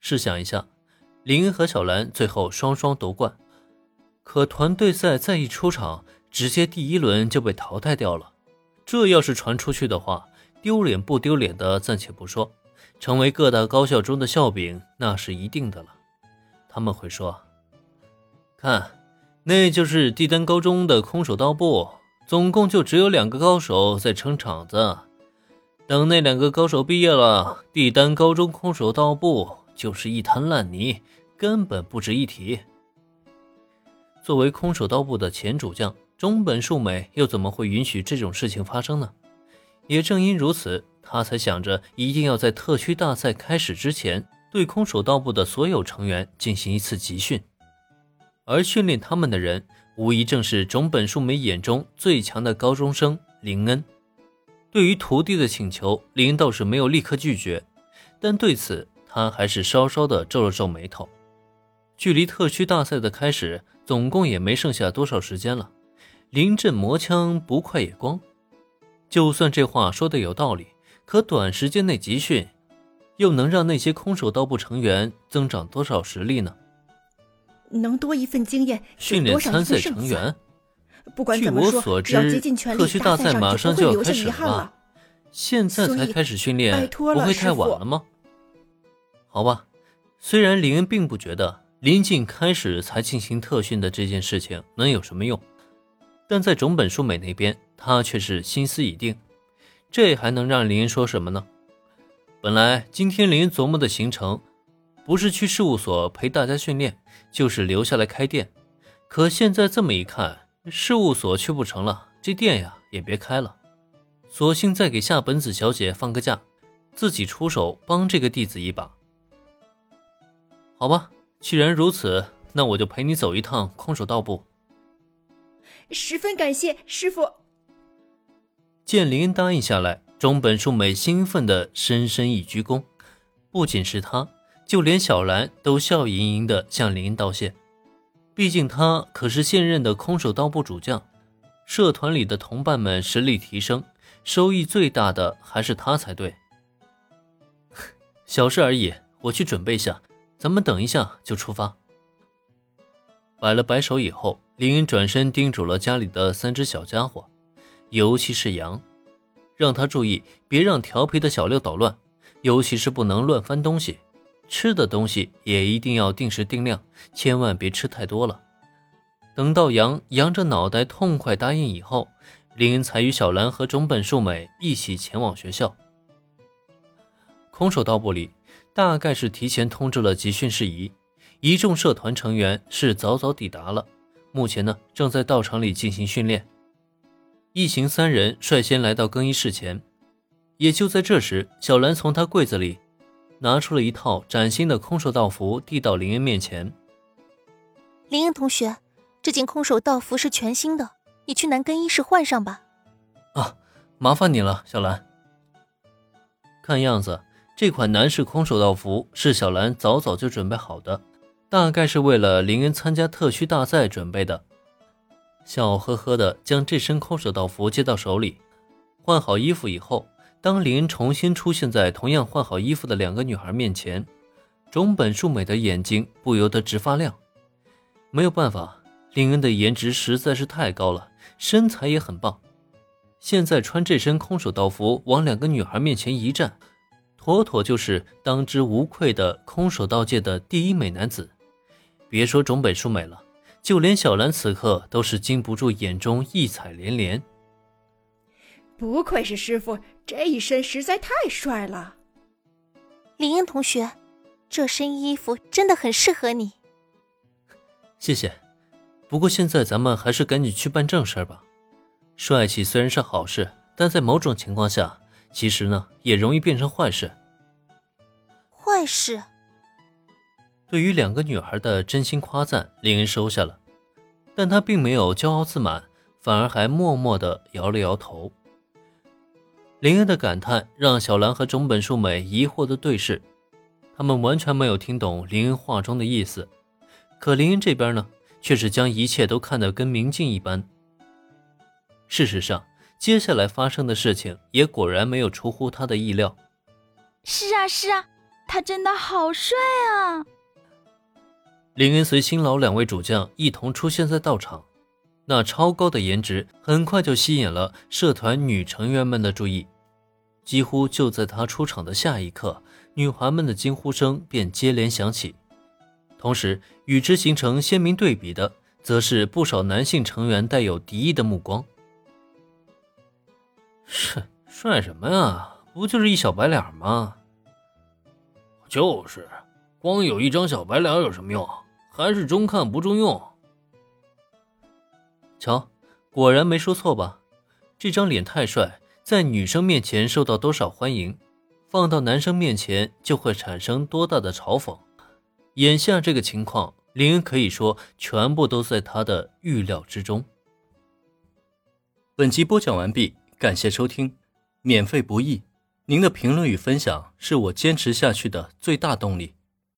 试想一下，林和小兰最后双双夺冠，可团队赛再一出场，直接第一轮就被淘汰掉了。这要是传出去的话，丢脸不丢脸的暂且不说，成为各大高校中的笑柄那是一定的了。他们会说：“看，那就是帝丹高中的空手道部，总共就只有两个高手在撑场子。等那两个高手毕业了，帝丹高中空手道部就是一滩烂泥，根本不值一提。”作为空手道部的前主将，中本树美又怎么会允许这种事情发生呢？也正因如此，他才想着一定要在特区大赛开始之前，对空手道部的所有成员进行一次集训。而训练他们的人，无疑正是中本树美眼中最强的高中生林恩。对于徒弟的请求，林恩倒是没有立刻拒绝，但对此他还是稍稍的皱了皱眉头。距离特区大赛的开始，总共也没剩下多少时间了。临阵磨枪，不快也光。就算这话说的有道理，可短时间内集训，又能让那些空手道部成员增长多少实力呢？能多一份经验，训练参赛成员。不管怎么说，只要竭尽全力，特区大赛马上就要开始了。现在才开始训练，不会太晚了吗？好吧，虽然林恩并不觉得临近开始才进行特训的这件事情能有什么用，但在种本树美那边。他却是心思已定，这还能让林恩说什么呢？本来今天林恩琢磨的行程，不是去事务所陪大家训练，就是留下来开店。可现在这么一看，事务所去不成了，这店呀也别开了，索性再给夏本子小姐放个假，自己出手帮这个弟子一把。好吧，既然如此，那我就陪你走一趟空手道部。十分感谢师傅。见林恩答应下来，中本树美兴奋的深深一鞠躬。不仅是他，就连小兰都笑盈盈的向林恩道谢。毕竟他可是现任的空手道部主将，社团里的同伴们实力提升，收益最大的还是他才对。小事而已，我去准备一下，咱们等一下就出发。摆了摆手以后，林恩转身叮嘱了家里的三只小家伙。尤其是羊，让他注意，别让调皮的小六捣乱，尤其是不能乱翻东西。吃的东西也一定要定时定量，千万别吃太多了。等到羊扬着脑袋痛快答应以后，林恩才与小兰和中本树美一起前往学校。空手道部里大概是提前通知了集训事宜，一众社团成员是早早抵达了，目前呢正在道场里进行训练。一行三人率先来到更衣室前，也就在这时，小兰从她柜子里拿出了一套崭新的空手道服，递到林恩面前。林恩同学，这件空手道服是全新的，你去男更衣室换上吧。啊，麻烦你了，小兰。看样子，这款男士空手道服是小兰早早就准备好的，大概是为了林恩参加特区大赛准备的。笑呵呵地将这身空手道服接到手里，换好衣服以后，当林恩重新出现在同样换好衣服的两个女孩面前，中本树美的眼睛不由得直发亮。没有办法，林恩的颜值实在是太高了，身材也很棒，现在穿这身空手道服往两个女孩面前一站，妥妥就是当之无愧的空手道界的第一美男子。别说种北树美了。就连小兰此刻都是禁不住眼中异彩连连。不愧是师傅，这一身实在太帅了。林英同学，这身衣服真的很适合你。谢谢，不过现在咱们还是赶紧去办正事吧。帅气虽然是好事，但在某种情况下，其实呢也容易变成坏事。坏事。对于两个女孩的真心夸赞，林恩收下了，但他并没有骄傲自满，反而还默默地摇了摇头。林恩的感叹让小兰和中本树美疑惑的对视，他们完全没有听懂林恩话中的意思。可林恩这边呢，却是将一切都看得跟明镜一般。事实上，接下来发生的事情也果然没有出乎他的意料。是啊，是啊。他真的好帅啊！林恩随新老两位主将一同出现在道场，那超高的颜值很快就吸引了社团女成员们的注意。几乎就在他出场的下一刻，女孩们的惊呼声便接连响起。同时，与之形成鲜明对比的，则是不少男性成员带有敌意的目光。是 帅什么呀？不就是一小白脸吗？就是，光有一张小白脸有什么用？还是中看不中用。瞧，果然没说错吧？这张脸太帅，在女生面前受到多少欢迎，放到男生面前就会产生多大的嘲讽。眼下这个情况，林恩可以说全部都在他的预料之中。本集播讲完毕，感谢收听，免费不易，您的评论与分享是我坚持下去的最大动力。